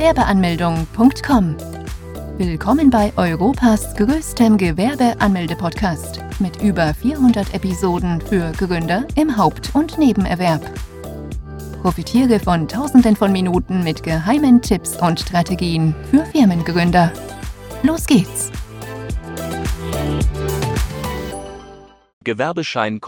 Gewerbeanmeldung.com. Willkommen bei Europas größtem Gewerbeanmelde-Podcast mit über 400 Episoden für Gründer im Haupt- und Nebenerwerb. Profitiere von Tausenden von Minuten mit geheimen Tipps und Strategien für Firmengründer. Los geht's! Gewerbeschein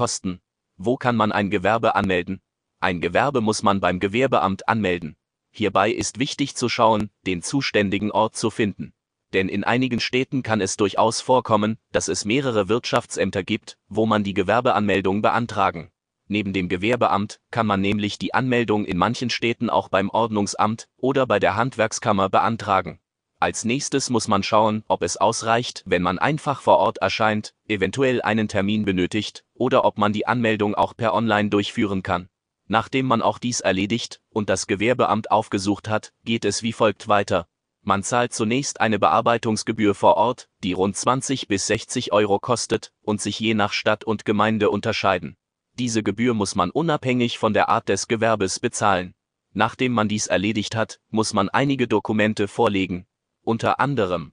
Wo kann man ein Gewerbe anmelden? Ein Gewerbe muss man beim Gewerbeamt anmelden. Hierbei ist wichtig zu schauen, den zuständigen Ort zu finden. Denn in einigen Städten kann es durchaus vorkommen, dass es mehrere Wirtschaftsämter gibt, wo man die Gewerbeanmeldung beantragen. Neben dem Gewerbeamt kann man nämlich die Anmeldung in manchen Städten auch beim Ordnungsamt oder bei der Handwerkskammer beantragen. Als nächstes muss man schauen, ob es ausreicht, wenn man einfach vor Ort erscheint, eventuell einen Termin benötigt, oder ob man die Anmeldung auch per Online durchführen kann. Nachdem man auch dies erledigt und das Gewerbeamt aufgesucht hat, geht es wie folgt weiter. Man zahlt zunächst eine Bearbeitungsgebühr vor Ort, die rund 20 bis 60 Euro kostet und sich je nach Stadt und Gemeinde unterscheiden. Diese Gebühr muss man unabhängig von der Art des Gewerbes bezahlen. Nachdem man dies erledigt hat, muss man einige Dokumente vorlegen. Unter anderem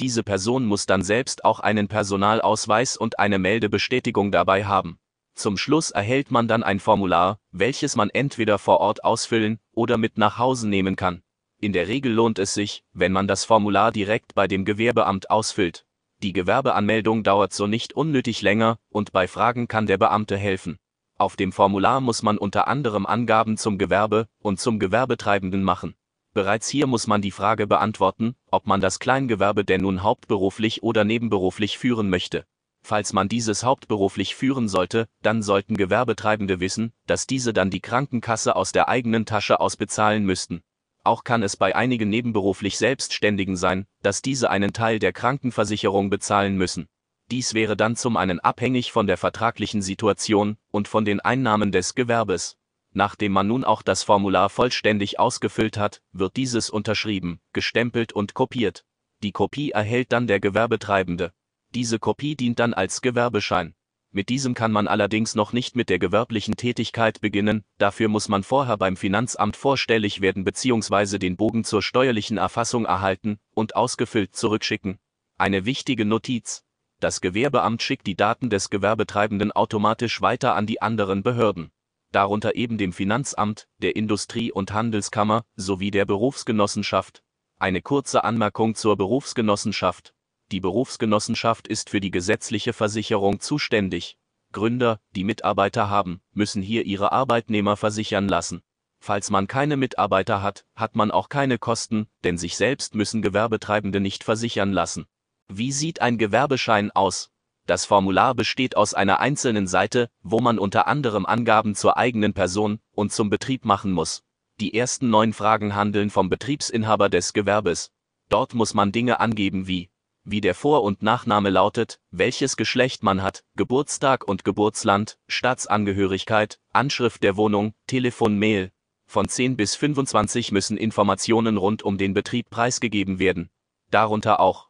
Diese Person muss dann selbst auch einen Personalausweis und eine Meldebestätigung dabei haben. Zum Schluss erhält man dann ein Formular, welches man entweder vor Ort ausfüllen oder mit nach Hause nehmen kann. In der Regel lohnt es sich, wenn man das Formular direkt bei dem Gewerbeamt ausfüllt. Die Gewerbeanmeldung dauert so nicht unnötig länger und bei Fragen kann der Beamte helfen. Auf dem Formular muss man unter anderem Angaben zum Gewerbe und zum Gewerbetreibenden machen. Bereits hier muss man die Frage beantworten, ob man das Kleingewerbe denn nun hauptberuflich oder nebenberuflich führen möchte. Falls man dieses hauptberuflich führen sollte, dann sollten Gewerbetreibende wissen, dass diese dann die Krankenkasse aus der eigenen Tasche ausbezahlen müssten. Auch kann es bei einigen nebenberuflich Selbstständigen sein, dass diese einen Teil der Krankenversicherung bezahlen müssen. Dies wäre dann zum einen abhängig von der vertraglichen Situation und von den Einnahmen des Gewerbes. Nachdem man nun auch das Formular vollständig ausgefüllt hat, wird dieses unterschrieben, gestempelt und kopiert. Die Kopie erhält dann der Gewerbetreibende. Diese Kopie dient dann als Gewerbeschein. Mit diesem kann man allerdings noch nicht mit der gewerblichen Tätigkeit beginnen, dafür muss man vorher beim Finanzamt vorstellig werden bzw. den Bogen zur steuerlichen Erfassung erhalten und ausgefüllt zurückschicken. Eine wichtige Notiz. Das Gewerbeamt schickt die Daten des Gewerbetreibenden automatisch weiter an die anderen Behörden darunter eben dem Finanzamt, der Industrie- und Handelskammer sowie der Berufsgenossenschaft. Eine kurze Anmerkung zur Berufsgenossenschaft. Die Berufsgenossenschaft ist für die gesetzliche Versicherung zuständig. Gründer, die Mitarbeiter haben, müssen hier ihre Arbeitnehmer versichern lassen. Falls man keine Mitarbeiter hat, hat man auch keine Kosten, denn sich selbst müssen Gewerbetreibende nicht versichern lassen. Wie sieht ein Gewerbeschein aus? Das Formular besteht aus einer einzelnen Seite, wo man unter anderem Angaben zur eigenen Person und zum Betrieb machen muss. Die ersten neun Fragen handeln vom Betriebsinhaber des Gewerbes. Dort muss man Dinge angeben wie, wie der Vor- und Nachname lautet, welches Geschlecht man hat, Geburtstag und Geburtsland, Staatsangehörigkeit, Anschrift der Wohnung, Telefon, Mail. Von 10 bis 25 müssen Informationen rund um den Betrieb preisgegeben werden. Darunter auch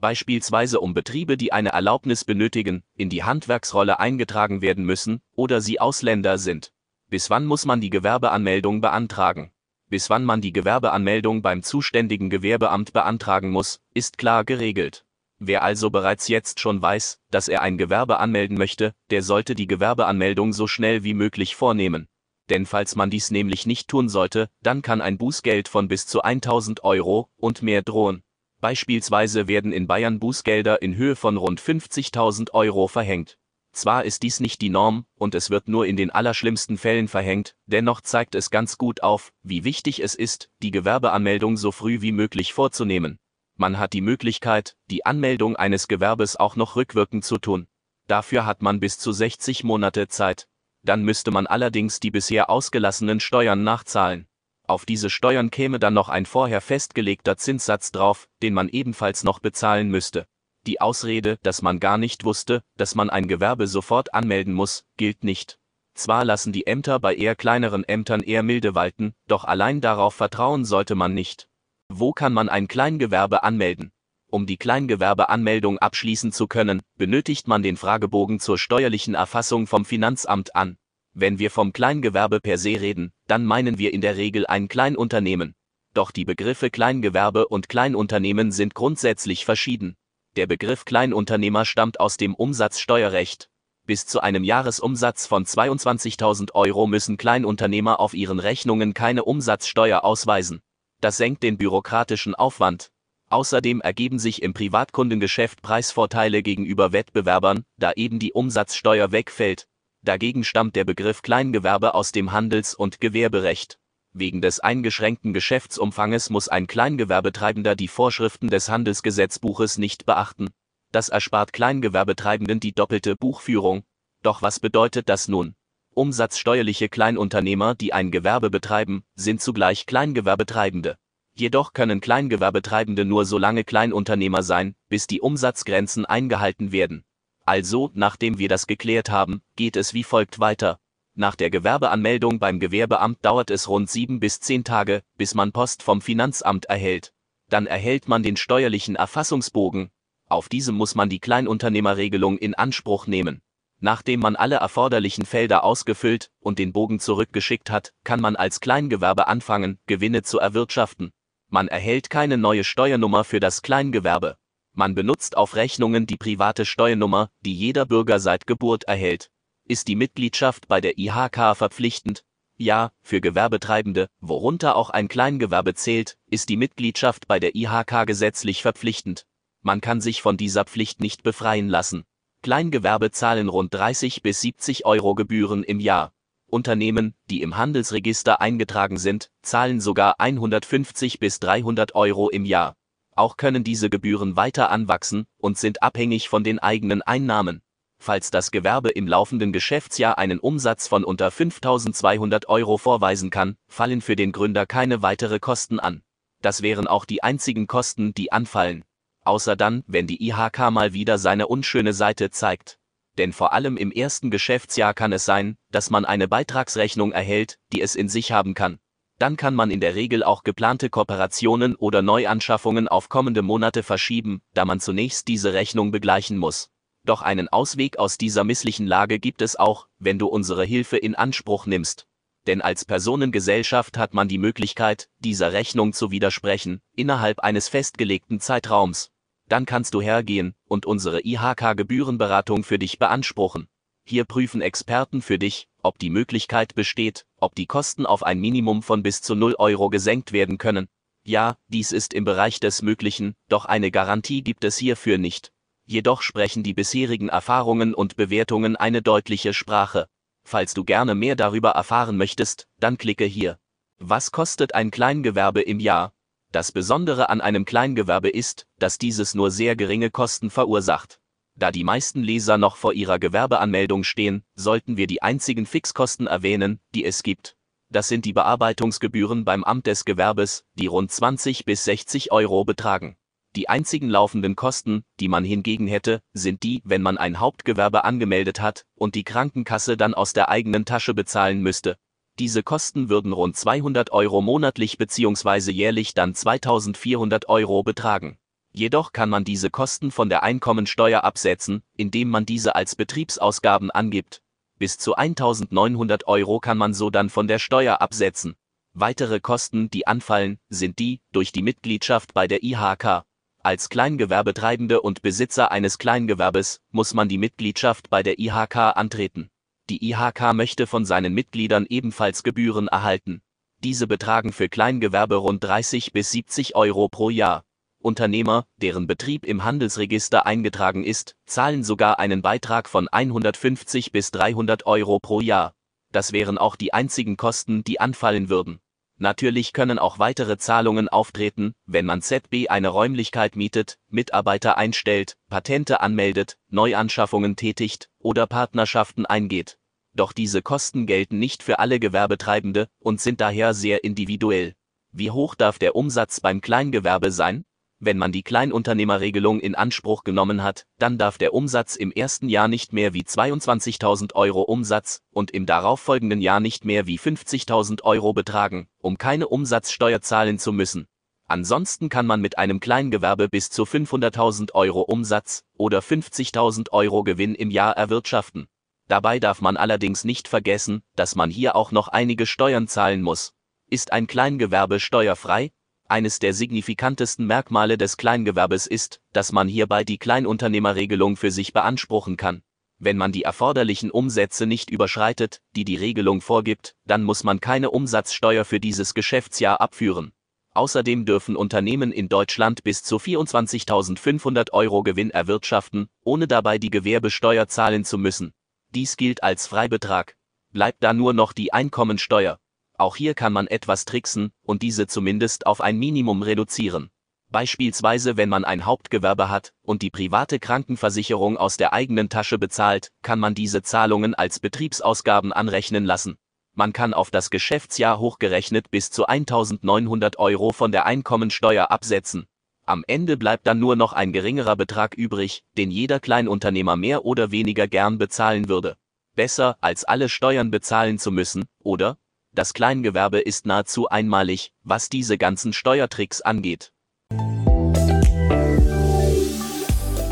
beispielsweise um Betriebe, die eine Erlaubnis benötigen, in die Handwerksrolle eingetragen werden müssen oder sie Ausländer sind. Bis wann muss man die Gewerbeanmeldung beantragen? Bis wann man die Gewerbeanmeldung beim zuständigen Gewerbeamt beantragen muss, ist klar geregelt. Wer also bereits jetzt schon weiß, dass er ein Gewerbe anmelden möchte, der sollte die Gewerbeanmeldung so schnell wie möglich vornehmen. Denn falls man dies nämlich nicht tun sollte, dann kann ein Bußgeld von bis zu 1000 Euro und mehr drohen. Beispielsweise werden in Bayern Bußgelder in Höhe von rund 50.000 Euro verhängt. Zwar ist dies nicht die Norm, und es wird nur in den allerschlimmsten Fällen verhängt, dennoch zeigt es ganz gut auf, wie wichtig es ist, die Gewerbeanmeldung so früh wie möglich vorzunehmen. Man hat die Möglichkeit, die Anmeldung eines Gewerbes auch noch rückwirkend zu tun. Dafür hat man bis zu 60 Monate Zeit. Dann müsste man allerdings die bisher ausgelassenen Steuern nachzahlen. Auf diese Steuern käme dann noch ein vorher festgelegter Zinssatz drauf, den man ebenfalls noch bezahlen müsste. Die Ausrede, dass man gar nicht wusste, dass man ein Gewerbe sofort anmelden muss, gilt nicht. Zwar lassen die Ämter bei eher kleineren Ämtern eher milde walten, doch allein darauf vertrauen sollte man nicht. Wo kann man ein Kleingewerbe anmelden? Um die Kleingewerbeanmeldung abschließen zu können, benötigt man den Fragebogen zur steuerlichen Erfassung vom Finanzamt an. Wenn wir vom Kleingewerbe per se reden, dann meinen wir in der Regel ein Kleinunternehmen. Doch die Begriffe Kleingewerbe und Kleinunternehmen sind grundsätzlich verschieden. Der Begriff Kleinunternehmer stammt aus dem Umsatzsteuerrecht. Bis zu einem Jahresumsatz von 22.000 Euro müssen Kleinunternehmer auf ihren Rechnungen keine Umsatzsteuer ausweisen. Das senkt den bürokratischen Aufwand. Außerdem ergeben sich im Privatkundengeschäft Preisvorteile gegenüber Wettbewerbern, da eben die Umsatzsteuer wegfällt. Dagegen stammt der Begriff Kleingewerbe aus dem Handels- und Gewerberecht. Wegen des eingeschränkten Geschäftsumfanges muss ein Kleingewerbetreibender die Vorschriften des Handelsgesetzbuches nicht beachten. Das erspart Kleingewerbetreibenden die doppelte Buchführung. Doch was bedeutet das nun? Umsatzsteuerliche Kleinunternehmer, die ein Gewerbe betreiben, sind zugleich Kleingewerbetreibende. Jedoch können Kleingewerbetreibende nur so lange Kleinunternehmer sein, bis die Umsatzgrenzen eingehalten werden. Also, nachdem wir das geklärt haben, geht es wie folgt weiter. Nach der Gewerbeanmeldung beim Gewerbeamt dauert es rund sieben bis zehn Tage, bis man Post vom Finanzamt erhält. Dann erhält man den steuerlichen Erfassungsbogen. Auf diesem muss man die Kleinunternehmerregelung in Anspruch nehmen. Nachdem man alle erforderlichen Felder ausgefüllt und den Bogen zurückgeschickt hat, kann man als Kleingewerbe anfangen, Gewinne zu erwirtschaften. Man erhält keine neue Steuernummer für das Kleingewerbe. Man benutzt auf Rechnungen die private Steuernummer, die jeder Bürger seit Geburt erhält. Ist die Mitgliedschaft bei der IHK verpflichtend? Ja, für Gewerbetreibende, worunter auch ein Kleingewerbe zählt, ist die Mitgliedschaft bei der IHK gesetzlich verpflichtend. Man kann sich von dieser Pflicht nicht befreien lassen. Kleingewerbe zahlen rund 30 bis 70 Euro Gebühren im Jahr. Unternehmen, die im Handelsregister eingetragen sind, zahlen sogar 150 bis 300 Euro im Jahr. Auch können diese Gebühren weiter anwachsen und sind abhängig von den eigenen Einnahmen. Falls das Gewerbe im laufenden Geschäftsjahr einen Umsatz von unter 5200 Euro vorweisen kann, fallen für den Gründer keine weitere Kosten an. Das wären auch die einzigen Kosten, die anfallen. Außer dann, wenn die IHK mal wieder seine unschöne Seite zeigt. Denn vor allem im ersten Geschäftsjahr kann es sein, dass man eine Beitragsrechnung erhält, die es in sich haben kann. Dann kann man in der Regel auch geplante Kooperationen oder Neuanschaffungen auf kommende Monate verschieben, da man zunächst diese Rechnung begleichen muss. Doch einen Ausweg aus dieser misslichen Lage gibt es auch, wenn du unsere Hilfe in Anspruch nimmst. Denn als Personengesellschaft hat man die Möglichkeit, dieser Rechnung zu widersprechen, innerhalb eines festgelegten Zeitraums. Dann kannst du hergehen und unsere IHK-Gebührenberatung für dich beanspruchen. Hier prüfen Experten für dich, ob die Möglichkeit besteht, ob die Kosten auf ein Minimum von bis zu 0 Euro gesenkt werden können. Ja, dies ist im Bereich des Möglichen, doch eine Garantie gibt es hierfür nicht jedoch sprechen die bisherigen Erfahrungen und Bewertungen eine deutliche Sprache. Falls du gerne mehr darüber erfahren möchtest, dann klicke hier. Was kostet ein Kleingewerbe im Jahr? Das Besondere an einem Kleingewerbe ist, dass dieses nur sehr geringe Kosten verursacht. Da die meisten Leser noch vor ihrer Gewerbeanmeldung stehen, sollten wir die einzigen Fixkosten erwähnen, die es gibt. Das sind die Bearbeitungsgebühren beim Amt des Gewerbes, die rund 20 bis 60 Euro betragen. Die einzigen laufenden Kosten, die man hingegen hätte, sind die, wenn man ein Hauptgewerbe angemeldet hat und die Krankenkasse dann aus der eigenen Tasche bezahlen müsste. Diese Kosten würden rund 200 Euro monatlich bzw. jährlich dann 2400 Euro betragen. Jedoch kann man diese Kosten von der Einkommensteuer absetzen, indem man diese als Betriebsausgaben angibt. Bis zu 1900 Euro kann man so dann von der Steuer absetzen. Weitere Kosten, die anfallen, sind die durch die Mitgliedschaft bei der IHK. Als Kleingewerbetreibende und Besitzer eines Kleingewerbes muss man die Mitgliedschaft bei der IHK antreten. Die IHK möchte von seinen Mitgliedern ebenfalls Gebühren erhalten. Diese betragen für Kleingewerbe rund 30 bis 70 Euro pro Jahr. Unternehmer, deren Betrieb im Handelsregister eingetragen ist, zahlen sogar einen Beitrag von 150 bis 300 Euro pro Jahr. Das wären auch die einzigen Kosten, die anfallen würden. Natürlich können auch weitere Zahlungen auftreten, wenn man ZB eine Räumlichkeit mietet, Mitarbeiter einstellt, Patente anmeldet, Neuanschaffungen tätigt oder Partnerschaften eingeht. Doch diese Kosten gelten nicht für alle Gewerbetreibende und sind daher sehr individuell. Wie hoch darf der Umsatz beim Kleingewerbe sein? Wenn man die Kleinunternehmerregelung in Anspruch genommen hat, dann darf der Umsatz im ersten Jahr nicht mehr wie 22.000 Euro Umsatz und im darauffolgenden Jahr nicht mehr wie 50.000 Euro betragen, um keine Umsatzsteuer zahlen zu müssen. Ansonsten kann man mit einem Kleingewerbe bis zu 500.000 Euro Umsatz oder 50.000 Euro Gewinn im Jahr erwirtschaften. Dabei darf man allerdings nicht vergessen, dass man hier auch noch einige Steuern zahlen muss. Ist ein Kleingewerbe steuerfrei, eines der signifikantesten Merkmale des Kleingewerbes ist, dass man hierbei die Kleinunternehmerregelung für sich beanspruchen kann. Wenn man die erforderlichen Umsätze nicht überschreitet, die die Regelung vorgibt, dann muss man keine Umsatzsteuer für dieses Geschäftsjahr abführen. Außerdem dürfen Unternehmen in Deutschland bis zu 24.500 Euro Gewinn erwirtschaften, ohne dabei die Gewerbesteuer zahlen zu müssen. Dies gilt als Freibetrag. Bleibt da nur noch die Einkommensteuer. Auch hier kann man etwas tricksen und diese zumindest auf ein Minimum reduzieren. Beispielsweise wenn man ein Hauptgewerbe hat und die private Krankenversicherung aus der eigenen Tasche bezahlt, kann man diese Zahlungen als Betriebsausgaben anrechnen lassen. Man kann auf das Geschäftsjahr hochgerechnet bis zu 1900 Euro von der Einkommensteuer absetzen. Am Ende bleibt dann nur noch ein geringerer Betrag übrig, den jeder Kleinunternehmer mehr oder weniger gern bezahlen würde. Besser, als alle Steuern bezahlen zu müssen, oder? Das Kleingewerbe ist nahezu einmalig, was diese ganzen Steuertricks angeht.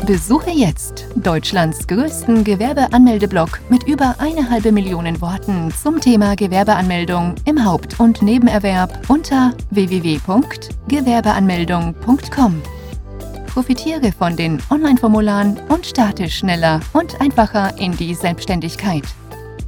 Besuche jetzt Deutschlands größten Gewerbeanmeldeblock mit über eine halbe Million Worten zum Thema Gewerbeanmeldung im Haupt- und Nebenerwerb unter www.gewerbeanmeldung.com. Profitiere von den Online-Formularen und starte schneller und einfacher in die Selbstständigkeit.